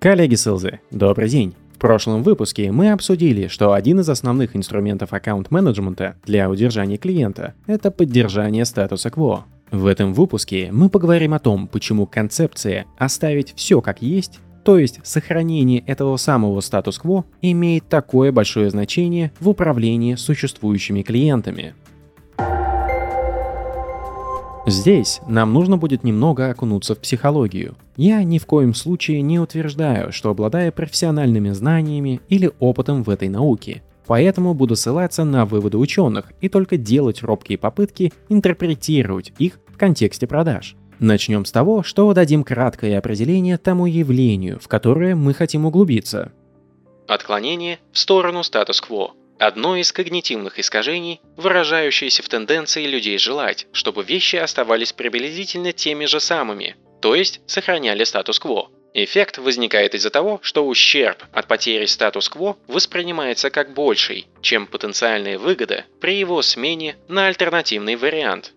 Коллеги Силзы, добрый день! В прошлом выпуске мы обсудили, что один из основных инструментов аккаунт-менеджмента для удержания клиента – это поддержание статуса кво. В этом выпуске мы поговорим о том, почему концепция «оставить все как есть» то есть сохранение этого самого статус-кво имеет такое большое значение в управлении существующими клиентами. Здесь нам нужно будет немного окунуться в психологию. Я ни в коем случае не утверждаю, что обладаю профессиональными знаниями или опытом в этой науке. Поэтому буду ссылаться на выводы ученых и только делать робкие попытки интерпретировать их в контексте продаж. Начнем с того, что дадим краткое определение тому явлению, в которое мы хотим углубиться. Отклонение в сторону статус-кво одно из когнитивных искажений, выражающееся в тенденции людей желать, чтобы вещи оставались приблизительно теми же самыми, то есть сохраняли статус-кво. Эффект возникает из-за того, что ущерб от потери статус-кво воспринимается как больший, чем потенциальная выгода при его смене на альтернативный вариант.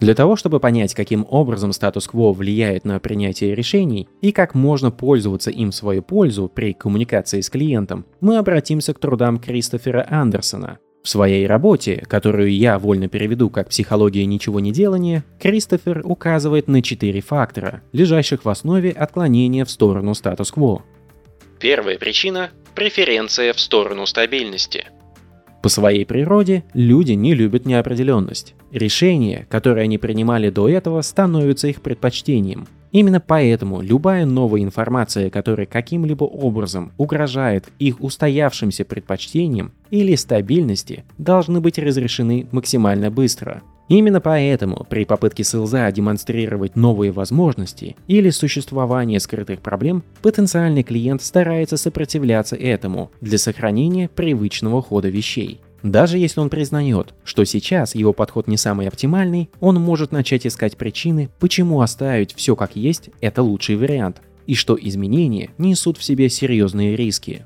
Для того, чтобы понять, каким образом статус-кво влияет на принятие решений и как можно пользоваться им в свою пользу при коммуникации с клиентом, мы обратимся к трудам Кристофера Андерсона. В своей работе, которую я вольно переведу как «Психология ничего не делания», Кристофер указывает на четыре фактора, лежащих в основе отклонения в сторону статус-кво. Первая причина – преференция в сторону стабильности – по своей природе люди не любят неопределенность. Решения, которые они принимали до этого, становятся их предпочтением. Именно поэтому любая новая информация, которая каким-либо образом угрожает их устоявшимся предпочтениям или стабильности, должны быть разрешены максимально быстро. Именно поэтому при попытке СЛЗа демонстрировать новые возможности или существование скрытых проблем, потенциальный клиент старается сопротивляться этому для сохранения привычного хода вещей. Даже если он признает, что сейчас его подход не самый оптимальный, он может начать искать причины, почему оставить все как есть – это лучший вариант, и что изменения несут в себе серьезные риски.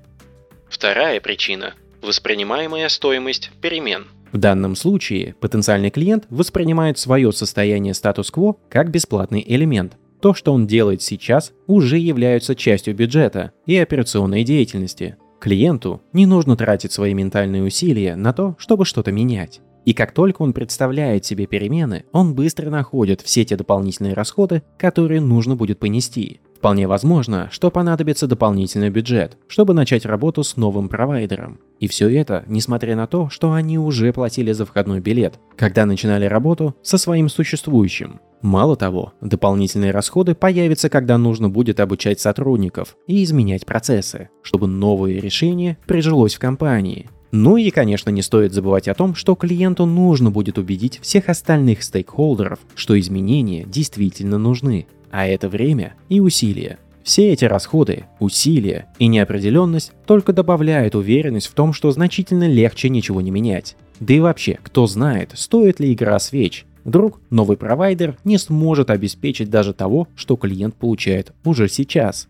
Вторая причина – воспринимаемая стоимость перемен – в данном случае потенциальный клиент воспринимает свое состояние статус-кво как бесплатный элемент. То, что он делает сейчас, уже является частью бюджета и операционной деятельности. Клиенту не нужно тратить свои ментальные усилия на то, чтобы что-то менять. И как только он представляет себе перемены, он быстро находит все те дополнительные расходы, которые нужно будет понести. Вполне возможно, что понадобится дополнительный бюджет, чтобы начать работу с новым провайдером. И все это, несмотря на то, что они уже платили за входной билет, когда начинали работу со своим существующим. Мало того, дополнительные расходы появятся, когда нужно будет обучать сотрудников и изменять процессы, чтобы новое решение прижилось в компании. Ну и, конечно, не стоит забывать о том, что клиенту нужно будет убедить всех остальных стейкхолдеров, что изменения действительно нужны, а это время и усилия. Все эти расходы, усилия и неопределенность только добавляют уверенность в том, что значительно легче ничего не менять. Да и вообще, кто знает, стоит ли игра свеч. Вдруг новый провайдер не сможет обеспечить даже того, что клиент получает уже сейчас.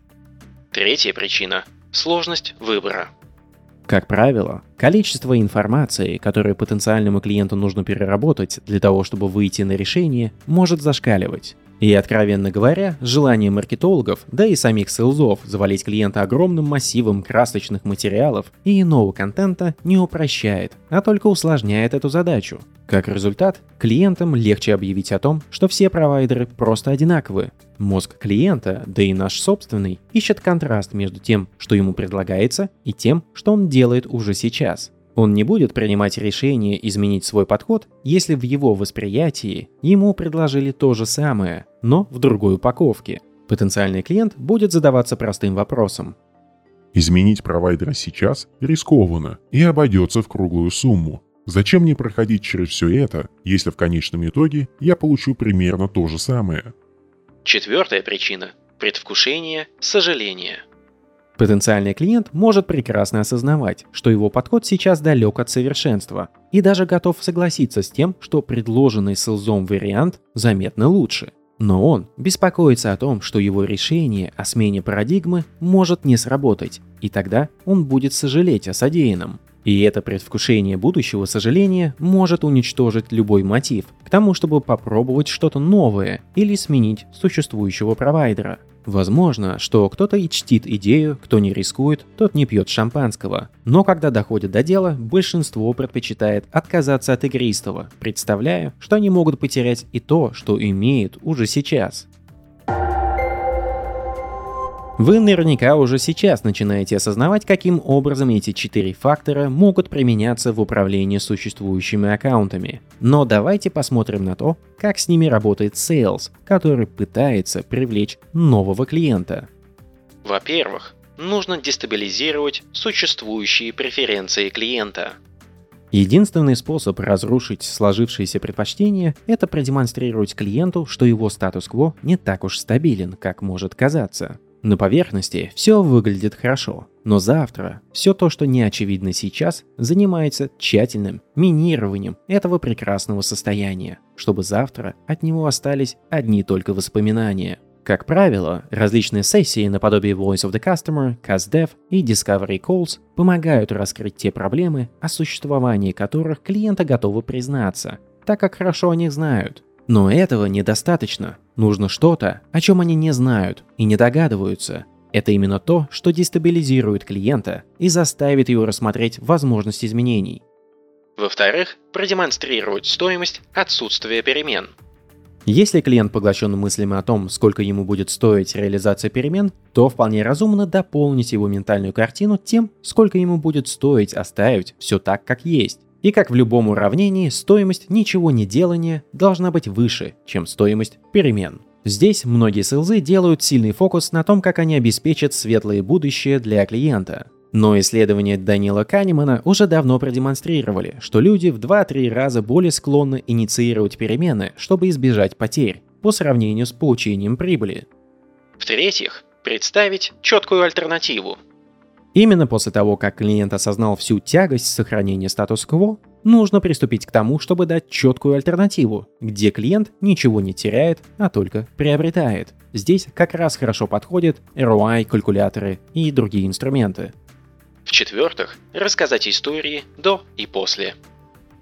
Третья причина – сложность выбора. Как правило, количество информации, которое потенциальному клиенту нужно переработать для того, чтобы выйти на решение, может зашкаливать. И, откровенно говоря, желание маркетологов, да и самих селзов завалить клиента огромным массивом красочных материалов и иного контента не упрощает, а только усложняет эту задачу. Как результат, клиентам легче объявить о том, что все провайдеры просто одинаковы. Мозг клиента, да и наш собственный, ищет контраст между тем, что ему предлагается, и тем, что он делает уже сейчас. Он не будет принимать решение изменить свой подход, если в его восприятии ему предложили то же самое, но в другой упаковке. Потенциальный клиент будет задаваться простым вопросом. Изменить провайдера сейчас рискованно и обойдется в круглую сумму. Зачем мне проходить через все это, если в конечном итоге я получу примерно то же самое? Четвертая причина – предвкушение, сожаление – Потенциальный клиент может прекрасно осознавать, что его подход сейчас далек от совершенства и даже готов согласиться с тем, что предложенный селзом вариант заметно лучше. Но он беспокоится о том, что его решение о смене парадигмы может не сработать, и тогда он будет сожалеть о содеянном. И это предвкушение будущего сожаления может уничтожить любой мотив к тому, чтобы попробовать что-то новое или сменить существующего провайдера. Возможно, что кто-то и чтит идею, кто не рискует, тот не пьет шампанского. Но когда доходит до дела, большинство предпочитает отказаться от игристого, представляя, что они могут потерять и то, что имеют уже сейчас. Вы наверняка уже сейчас начинаете осознавать, каким образом эти четыре фактора могут применяться в управлении существующими аккаунтами. Но давайте посмотрим на то, как с ними работает Sales, который пытается привлечь нового клиента. Во-первых, нужно дестабилизировать существующие преференции клиента. Единственный способ разрушить сложившиеся предпочтения – это продемонстрировать клиенту, что его статус-кво не так уж стабилен, как может казаться. На поверхности все выглядит хорошо, но завтра все то, что не очевидно сейчас, занимается тщательным минированием этого прекрасного состояния, чтобы завтра от него остались одни только воспоминания. Как правило, различные сессии наподобие Voice of the Customer, CastDev и Discovery Calls помогают раскрыть те проблемы, о существовании которых клиенты готовы признаться, так как хорошо о них знают. Но этого недостаточно. Нужно что-то, о чем они не знают и не догадываются. Это именно то, что дестабилизирует клиента и заставит его рассмотреть возможность изменений. Во-вторых, продемонстрировать стоимость отсутствия перемен. Если клиент поглощен мыслями о том, сколько ему будет стоить реализация перемен, то вполне разумно дополнить его ментальную картину тем, сколько ему будет стоить оставить все так, как есть. И как в любом уравнении, стоимость ничего не делания должна быть выше, чем стоимость перемен. Здесь многие СЛЗ делают сильный фокус на том, как они обеспечат светлое будущее для клиента. Но исследования Данила Канемана уже давно продемонстрировали, что люди в 2-3 раза более склонны инициировать перемены, чтобы избежать потерь, по сравнению с получением прибыли. В-третьих, представить четкую альтернативу, Именно после того, как клиент осознал всю тягость сохранения статус-кво, нужно приступить к тому, чтобы дать четкую альтернативу, где клиент ничего не теряет, а только приобретает. Здесь как раз хорошо подходят ROI, калькуляторы и другие инструменты. В-четвертых, рассказать истории до и после.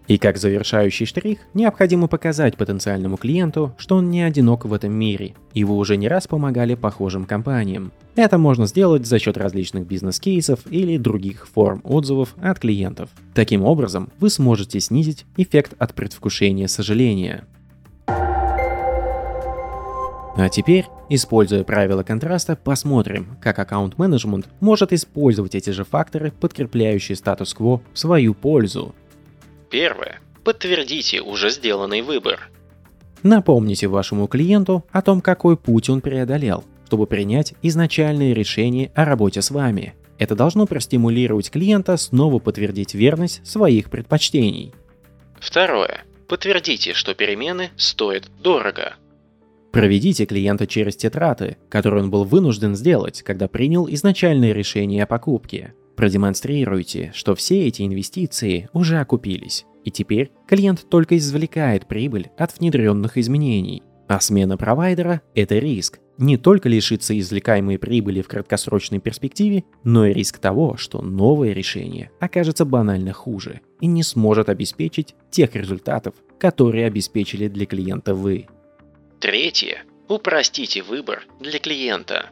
И как завершающий штрих, необходимо показать потенциальному клиенту, что он не одинок в этом мире, и вы уже не раз помогали похожим компаниям. Это можно сделать за счет различных бизнес-кейсов или других форм отзывов от клиентов. Таким образом, вы сможете снизить эффект от предвкушения сожаления. А теперь, используя правила контраста, посмотрим, как аккаунт-менеджмент может использовать эти же факторы, подкрепляющие статус-кво в свою пользу. Первое. Подтвердите уже сделанный выбор. Напомните вашему клиенту о том, какой путь он преодолел, чтобы принять изначальное решение о работе с вами. Это должно простимулировать клиента снова подтвердить верность своих предпочтений. Второе. Подтвердите, что перемены стоят дорого. Проведите клиента через тетраты, которые он был вынужден сделать, когда принял изначальное решение о покупке. Продемонстрируйте, что все эти инвестиции уже окупились, и теперь клиент только извлекает прибыль от внедренных изменений. А смена провайдера – это риск. Не только лишиться извлекаемой прибыли в краткосрочной перспективе, но и риск того, что новое решение окажется банально хуже и не сможет обеспечить тех результатов, которые обеспечили для клиента вы. Третье. Упростите выбор для клиента.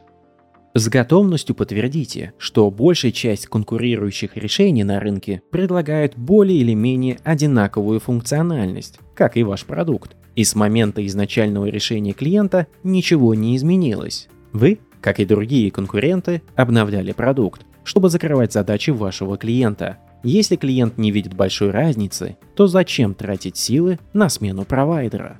С готовностью подтвердите, что большая часть конкурирующих решений на рынке предлагает более или менее одинаковую функциональность, как и ваш продукт. И с момента изначального решения клиента ничего не изменилось. Вы, как и другие конкуренты, обновляли продукт, чтобы закрывать задачи вашего клиента. Если клиент не видит большой разницы, то зачем тратить силы на смену провайдера?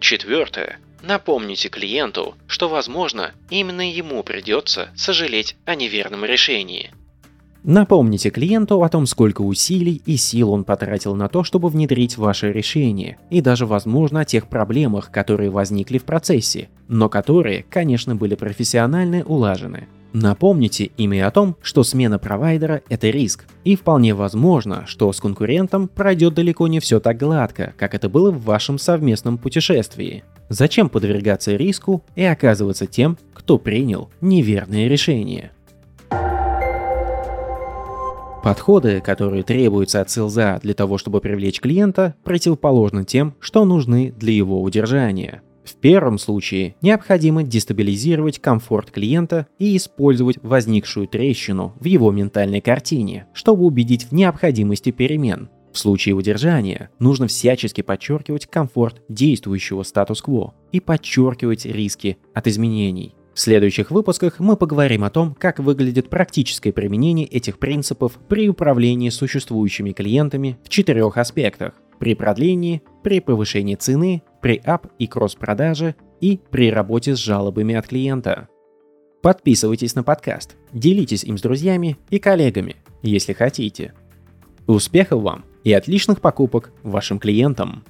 Четвертое. Напомните клиенту, что, возможно, именно ему придется сожалеть о неверном решении. Напомните клиенту о том, сколько усилий и сил он потратил на то, чтобы внедрить ваше решение, и даже, возможно, о тех проблемах, которые возникли в процессе, но которые, конечно, были профессионально улажены. Напомните им и о том, что смена провайдера – это риск, и вполне возможно, что с конкурентом пройдет далеко не все так гладко, как это было в вашем совместном путешествии. Зачем подвергаться риску и оказываться тем, кто принял неверное решение? Подходы, которые требуются от селза для того, чтобы привлечь клиента, противоположны тем, что нужны для его удержания. В первом случае необходимо дестабилизировать комфорт клиента и использовать возникшую трещину в его ментальной картине, чтобы убедить в необходимости перемен. В случае удержания нужно всячески подчеркивать комфорт действующего статус-кво и подчеркивать риски от изменений. В следующих выпусках мы поговорим о том, как выглядит практическое применение этих принципов при управлении существующими клиентами в четырех аспектах – при продлении, при повышении цены, при ап и кросс-продаже и при работе с жалобами от клиента. Подписывайтесь на подкаст, делитесь им с друзьями и коллегами, если хотите. Успехов вам и отличных покупок вашим клиентам!